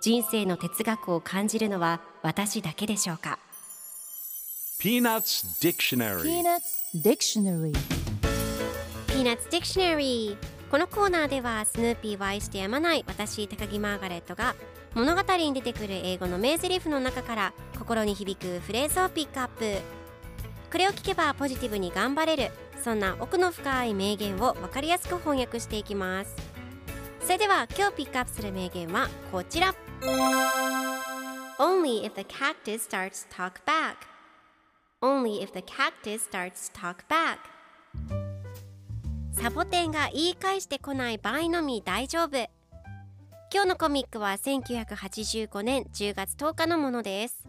人生の哲学を感じるのは私だけでしょうか？Peanuts Dictionary Peanuts Dictionary Peanuts Dictionary このコーナーではスヌーピーを愛してやまない私高木マーガレットが物語に出てくる英語の名台詞の中から心に響くフレーズをピックアップ。これを聞けばポジティブに頑張れるそんな奥の深い名言を分かりやすく翻訳していきます。それでは今日ピックアップする名言はこちら Only if the cactus starts talk back. Only if the cactus starts talk back. サボテンが言い返してこない場合のみ大丈夫。今日のコミックは1985年10月10日のものです。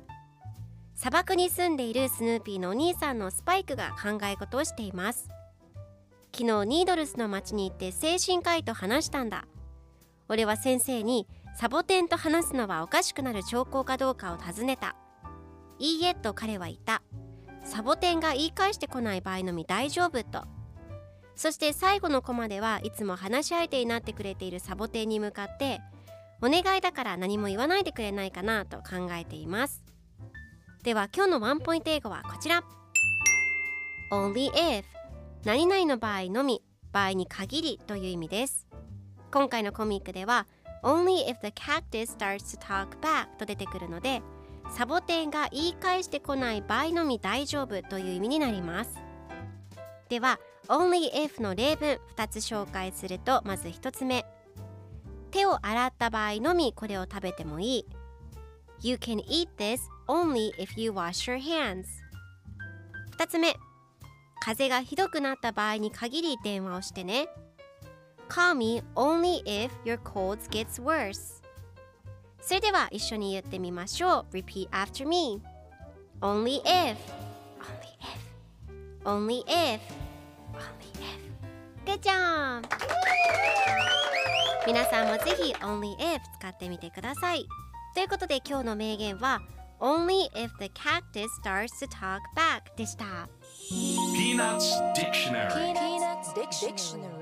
砂漠に住んでいるスヌーピーのお兄さんのスパイクが考え事をしています。昨日ニードルスの町に行って精神科医と話したんだ。俺は先生にサボテンと話すのはおかしくなる兆候かどうかを尋ねた。いいえと彼は言った。サボテンが言い返してこない場合のみ大丈夫と。そして最後のコマではいつも話し相手になってくれているサボテンに向かってお願いだから何も言わないでくれないかなと考えています。では今日のワンポイント英語はこちら。Only if 何々の場合のみ場合に限りという意味です。今回のコミックでは Only if the cactus starts to talk back と出てくるのでサボテンが言い返してこない場合のみ大丈夫という意味になります。では Only if の例文2つ紹介するとまず1つ目。手を洗った場合のみこれを食べてもいい。You can eat this only if you wash your hands. 2つ目。風がひどくなった場合に限り電話をしてね。Call me only if your cold gets worse それでは一緒に言ってみましょう Repeat after me Only if Only if Only if Good job! 皆さんもぜひ Only if 使ってみてくださいということで今日の名言は Only if the cactus starts to talk back でした Peanuts Dictionary Peanuts Dictionary